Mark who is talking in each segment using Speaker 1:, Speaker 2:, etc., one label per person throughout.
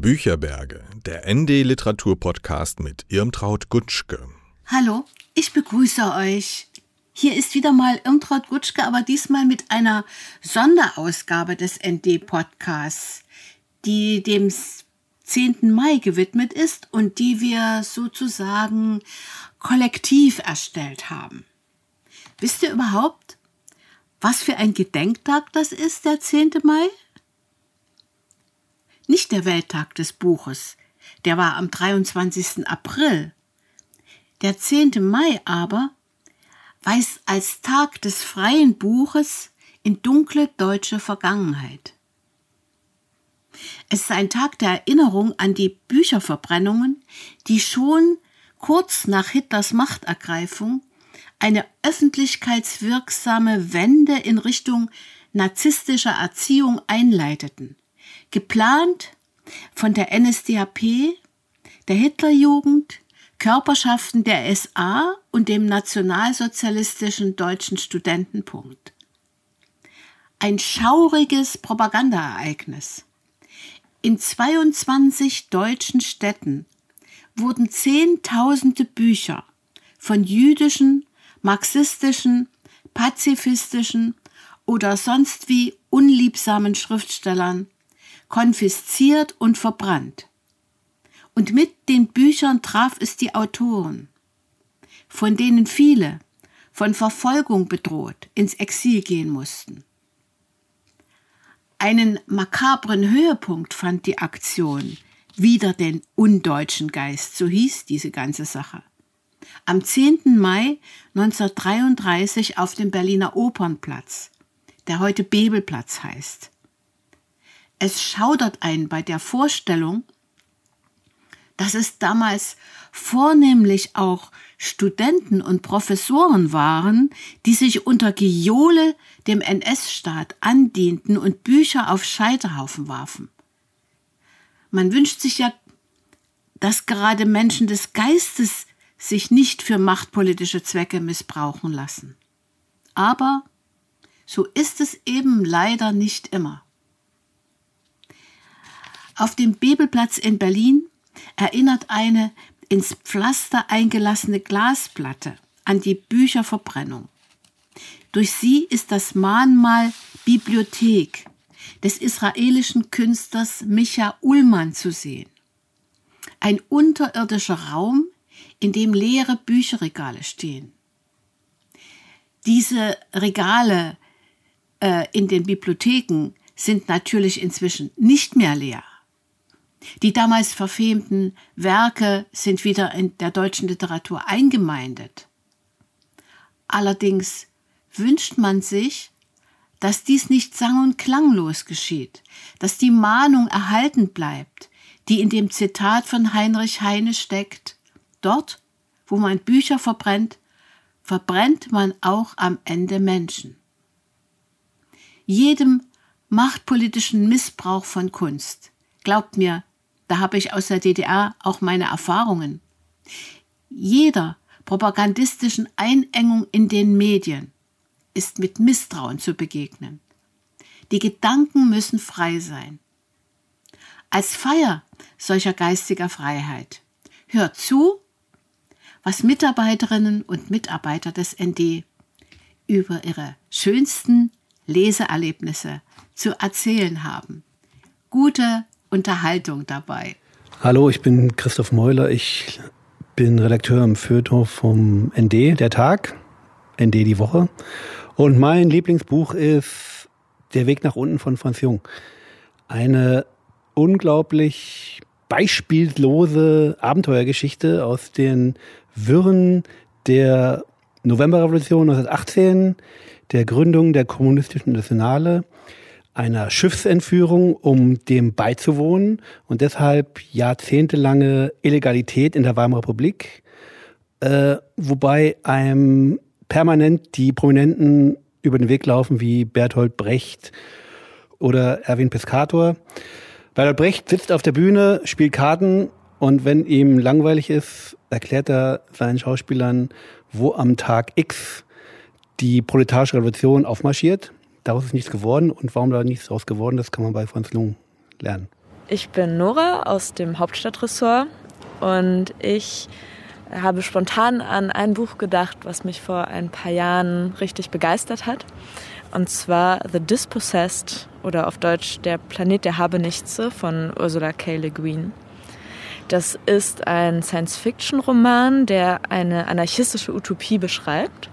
Speaker 1: Bücherberge, der ND Literatur Podcast mit Irmtraut Gutschke.
Speaker 2: Hallo, ich begrüße euch. Hier ist wieder mal Irmtraut Gutschke, aber diesmal mit einer Sonderausgabe des ND Podcasts, die dem 10. Mai gewidmet ist und die wir sozusagen kollektiv erstellt haben. Wisst ihr überhaupt, was für ein Gedenktag das ist, der 10. Mai? Nicht der Welttag des Buches, der war am 23. April. Der 10. Mai aber weist als Tag des freien Buches in dunkle deutsche Vergangenheit. Es ist ein Tag der Erinnerung an die Bücherverbrennungen, die schon kurz nach Hitlers Machtergreifung eine öffentlichkeitswirksame Wende in Richtung narzisstischer Erziehung einleiteten, geplant von der NSDAP, der Hitlerjugend, Körperschaften der SA und dem nationalsozialistischen deutschen Studentenpunkt. Ein schauriges Propagandaereignis. In 22 deutschen Städten wurden Zehntausende Bücher von jüdischen, marxistischen, pazifistischen oder sonst wie unliebsamen Schriftstellern konfisziert und verbrannt. Und mit den Büchern traf es die Autoren, von denen viele von Verfolgung bedroht ins Exil gehen mussten. Einen makabren Höhepunkt fand die Aktion Wider den undeutschen Geist, so hieß diese ganze Sache am 10. Mai 1933 auf dem Berliner Opernplatz, der heute Bebelplatz heißt. Es schaudert ein bei der Vorstellung, dass es damals vornehmlich auch Studenten und Professoren waren, die sich unter Gejohle dem NS-Staat andienten und Bücher auf Scheiterhaufen warfen. Man wünscht sich ja, dass gerade Menschen des Geistes sich nicht für machtpolitische Zwecke missbrauchen lassen. Aber so ist es eben leider nicht immer. Auf dem Bebelplatz in Berlin erinnert eine ins Pflaster eingelassene Glasplatte an die Bücherverbrennung. Durch sie ist das Mahnmal Bibliothek des israelischen Künstlers Micha Ullmann zu sehen. Ein unterirdischer Raum, in dem leere Bücherregale stehen. Diese Regale äh, in den Bibliotheken sind natürlich inzwischen nicht mehr leer. Die damals verfemten Werke sind wieder in der deutschen Literatur eingemeindet. Allerdings wünscht man sich, dass dies nicht sang- und klanglos geschieht, dass die Mahnung erhalten bleibt, die in dem Zitat von Heinrich Heine steckt, Dort, wo man Bücher verbrennt, verbrennt man auch am Ende Menschen. Jedem machtpolitischen Missbrauch von Kunst, glaubt mir, da habe ich aus der DDR auch meine Erfahrungen. Jeder propagandistischen Einengung in den Medien ist mit Misstrauen zu begegnen. Die Gedanken müssen frei sein. Als Feier solcher geistiger Freiheit hört zu was Mitarbeiterinnen und Mitarbeiter des ND über ihre schönsten Leseerlebnisse zu erzählen haben. Gute Unterhaltung dabei.
Speaker 3: Hallo, ich bin Christoph Meuler. Ich bin Redakteur im Feuilleton vom ND, der Tag, ND die Woche. Und mein Lieblingsbuch ist Der Weg nach unten von Franz Jung. Eine unglaublich beispiellose Abenteuergeschichte aus den Wirren der Novemberrevolution 1918, der Gründung der Kommunistischen Nationale, einer Schiffsentführung, um dem beizuwohnen und deshalb jahrzehntelange Illegalität in der Weimarer Republik, äh, wobei einem permanent die Prominenten über den Weg laufen wie Bertolt Brecht oder Erwin Piscator. Bertolt Brecht sitzt auf der Bühne, spielt Karten und wenn ihm langweilig ist, erklärt er seinen Schauspielern, wo am Tag X die proletarische Revolution aufmarschiert. Daraus ist nichts geworden und warum da nichts daraus geworden ist, kann man bei Franz Lung lernen.
Speaker 4: Ich bin Nora aus dem Hauptstadtressort und ich habe spontan an ein Buch gedacht, was mich vor ein paar Jahren richtig begeistert hat. Und zwar The Dispossessed oder auf Deutsch Der Planet der Habenichtse von Ursula K. Le Guin. Das ist ein Science-Fiction-Roman, der eine anarchistische Utopie beschreibt.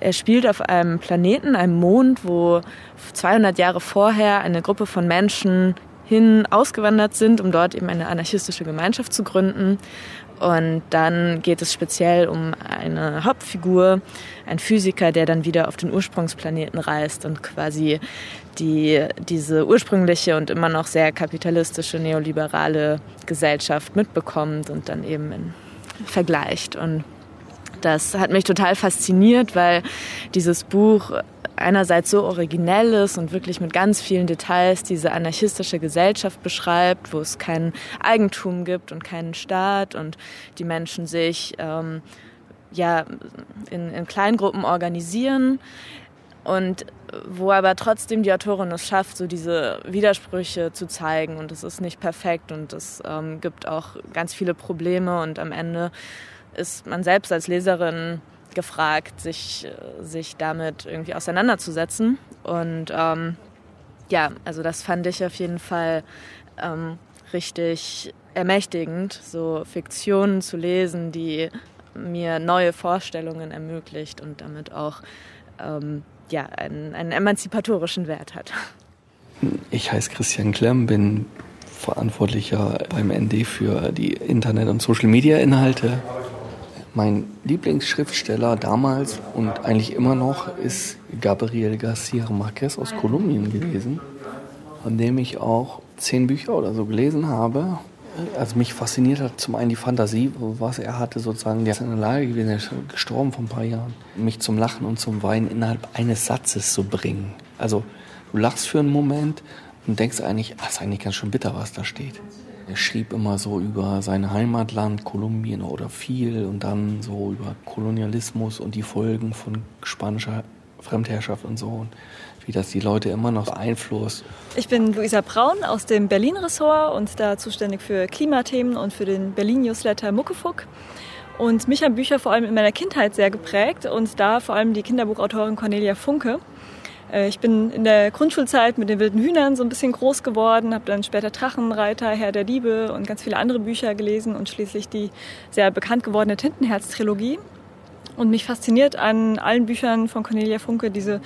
Speaker 4: Er spielt auf einem Planeten, einem Mond, wo 200 Jahre vorher eine Gruppe von Menschen hin ausgewandert sind, um dort eben eine anarchistische Gemeinschaft zu gründen. Und dann geht es speziell um eine Hauptfigur, ein Physiker, der dann wieder auf den Ursprungsplaneten reist und quasi die, diese ursprüngliche und immer noch sehr kapitalistische, neoliberale Gesellschaft mitbekommt und dann eben vergleicht. Und das hat mich total fasziniert, weil dieses Buch einerseits so originell ist und wirklich mit ganz vielen Details diese anarchistische Gesellschaft beschreibt, wo es kein Eigentum gibt und keinen Staat und die Menschen sich ähm, ja in, in Kleingruppen organisieren. Und wo aber trotzdem die Autorin es schafft, so diese Widersprüche zu zeigen und es ist nicht perfekt und es ähm, gibt auch ganz viele Probleme und am Ende ist man selbst als Leserin gefragt, sich, sich damit irgendwie auseinanderzusetzen. Und ähm, ja, also das fand ich auf jeden Fall ähm, richtig ermächtigend, so Fiktionen zu lesen, die mir neue Vorstellungen ermöglicht und damit auch ähm, ja, einen, einen emanzipatorischen Wert hat.
Speaker 5: Ich heiße Christian Klemm, bin verantwortlicher beim ND für die Internet- und Social-Media-Inhalte mein Lieblingsschriftsteller damals und eigentlich immer noch ist Gabriel García Márquez aus Kolumbien gewesen, von dem ich auch zehn Bücher oder so gelesen habe. Also mich fasziniert hat zum einen die Fantasie, was er hatte sozusagen. Der ist in der Lage gewesen, er ist gestorben vor ein paar Jahren, mich zum Lachen und zum Weinen innerhalb eines Satzes zu bringen. Also du lachst für einen Moment und denkst eigentlich, ach, ist eigentlich ganz schön bitter, was da steht. Er schrieb immer so über sein Heimatland Kolumbien oder viel und dann so über Kolonialismus und die Folgen von spanischer Fremdherrschaft und so und wie das die Leute immer noch beeinflusst.
Speaker 6: Ich bin Luisa Braun aus dem Berlin-Ressort und da zuständig für Klimathemen und für den Berlin-Newsletter Muckefuck. Und mich haben Bücher vor allem in meiner Kindheit sehr geprägt und da vor allem die Kinderbuchautorin Cornelia Funke. Äh, ich bin in der Grundschulzeit mit den wilden Hühnern so ein bisschen groß geworden, habe dann später Drachenreiter, Herr der Liebe und ganz viele andere Bücher gelesen und schließlich die sehr bekannt gewordene Tintenherz-Trilogie. Und mich fasziniert an allen Büchern von Cornelia Funke diese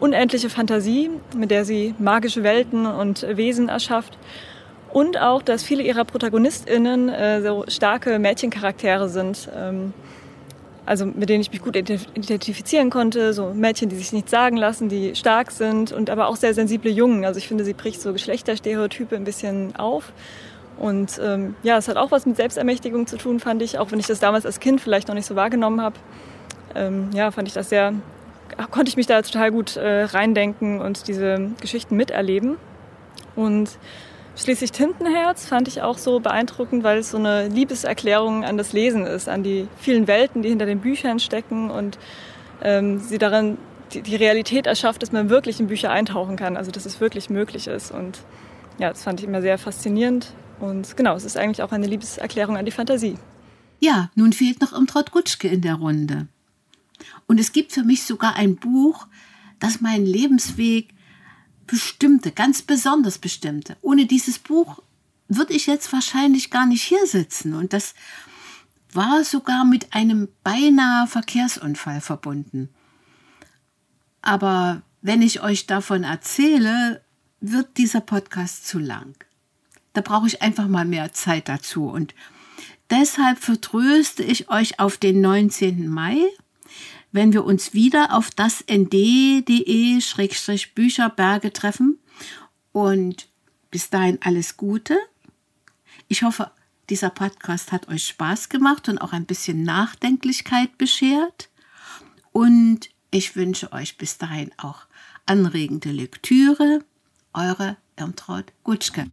Speaker 6: unendliche Fantasie, mit der sie magische Welten und Wesen erschafft. Und auch, dass viele ihrer ProtagonistInnen äh, so starke Mädchencharaktere sind. Also mit denen ich mich gut identifizieren konnte, so Mädchen, die sich nichts sagen lassen, die stark sind und aber auch sehr sensible Jungen. Also ich finde, sie bricht so Geschlechterstereotype ein bisschen auf. Und ähm, ja, es hat auch was mit Selbstermächtigung zu tun, fand ich, auch wenn ich das damals als Kind vielleicht noch nicht so wahrgenommen habe. Ähm, ja, fand ich das sehr, konnte ich mich da total gut äh, reindenken und diese Geschichten miterleben. Und Schließlich Tintenherz fand ich auch so beeindruckend, weil es so eine Liebeserklärung an das Lesen ist, an die vielen Welten, die hinter den Büchern stecken und ähm, sie darin die, die Realität erschafft, dass man wirklich in Bücher eintauchen kann, also dass es wirklich möglich ist. Und ja, das fand ich immer sehr faszinierend. Und genau, es ist eigentlich auch eine Liebeserklärung an die Fantasie.
Speaker 2: Ja, nun fehlt noch Imtrod Gutschke in der Runde. Und es gibt für mich sogar ein Buch, das meinen Lebensweg bestimmte, ganz besonders bestimmte. Ohne dieses Buch würde ich jetzt wahrscheinlich gar nicht hier sitzen. Und das war sogar mit einem beinahe Verkehrsunfall verbunden. Aber wenn ich euch davon erzähle, wird dieser Podcast zu lang. Da brauche ich einfach mal mehr Zeit dazu. Und deshalb vertröste ich euch auf den 19. Mai wenn wir uns wieder auf das nd.de-bücherberge treffen. Und bis dahin alles Gute. Ich hoffe, dieser Podcast hat euch Spaß gemacht und auch ein bisschen Nachdenklichkeit beschert. Und ich wünsche euch bis dahin auch anregende Lektüre. Eure Irmtraut Gutschke.